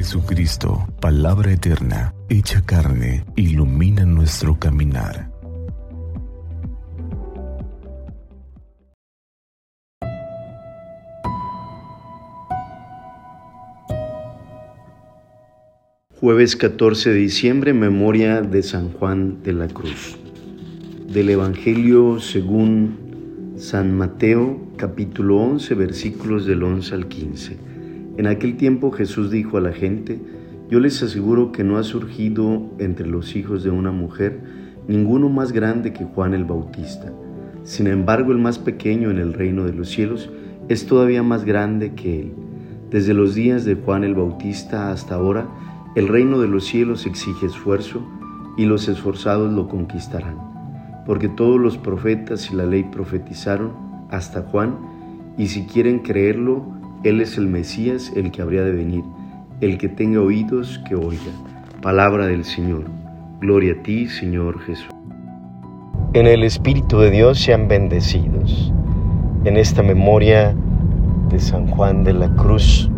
Jesucristo, palabra eterna, hecha carne, ilumina nuestro caminar. Jueves 14 de diciembre, memoria de San Juan de la Cruz. Del Evangelio según San Mateo, capítulo 11, versículos del 11 al 15. En aquel tiempo Jesús dijo a la gente, yo les aseguro que no ha surgido entre los hijos de una mujer ninguno más grande que Juan el Bautista. Sin embargo, el más pequeño en el reino de los cielos es todavía más grande que él. Desde los días de Juan el Bautista hasta ahora, el reino de los cielos exige esfuerzo y los esforzados lo conquistarán, porque todos los profetas y la ley profetizaron hasta Juan, y si quieren creerlo, Él es el Mesías, el que habría de venir. El que tenga oídos, que oiga. Palabra del Señor. Gloria a ti, Señor Jesús. En el Espíritu de Dios sean bendecidos. En esta memoria de San Juan de la Cruz,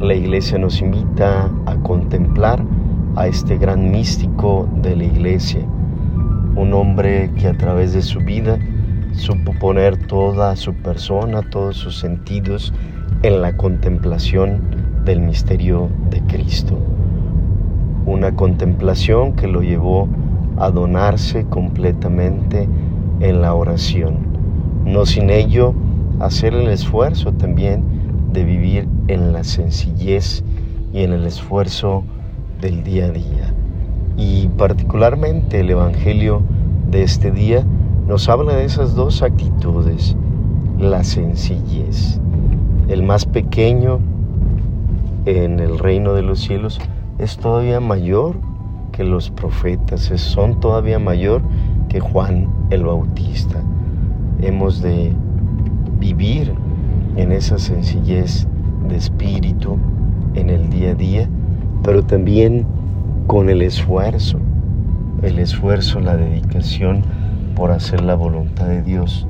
la iglesia nos invita a contemplar a este gran místico de la iglesia, un hombre que a través de su vida supo poner toda su persona, todos sus sentidos en la contemplación del misterio de Cristo. Una contemplación que lo llevó a donarse completamente en la oración, no sin ello hacer el esfuerzo también de vivir en la sencillez y en el esfuerzo del día a día. Y particularmente el Evangelio de este día nos habla de esas dos actitudes, la sencillez. El más pequeño en el reino de los cielos es todavía mayor que los profetas, son todavía mayor que Juan el Bautista. Hemos de vivir en esa sencillez de espíritu en el día a día, pero también con el esfuerzo, el esfuerzo, la dedicación por hacer la voluntad de Dios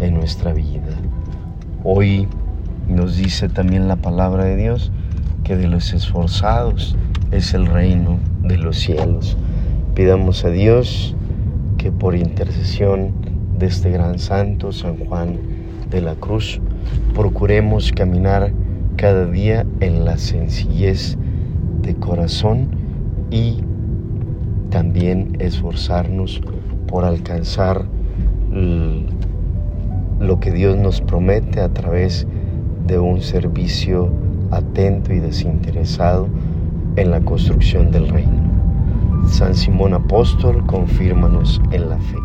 en nuestra vida. Hoy nos dice también la palabra de Dios que de los esforzados es el reino de los cielos. Pidamos a Dios que por intercesión de este gran santo, San Juan de la Cruz, procuremos caminar cada día en la sencillez de corazón y también esforzarnos por alcanzar lo que Dios nos promete a través de un servicio atento y desinteresado en la construcción del reino. San Simón Apóstol, confírmanos en la fe.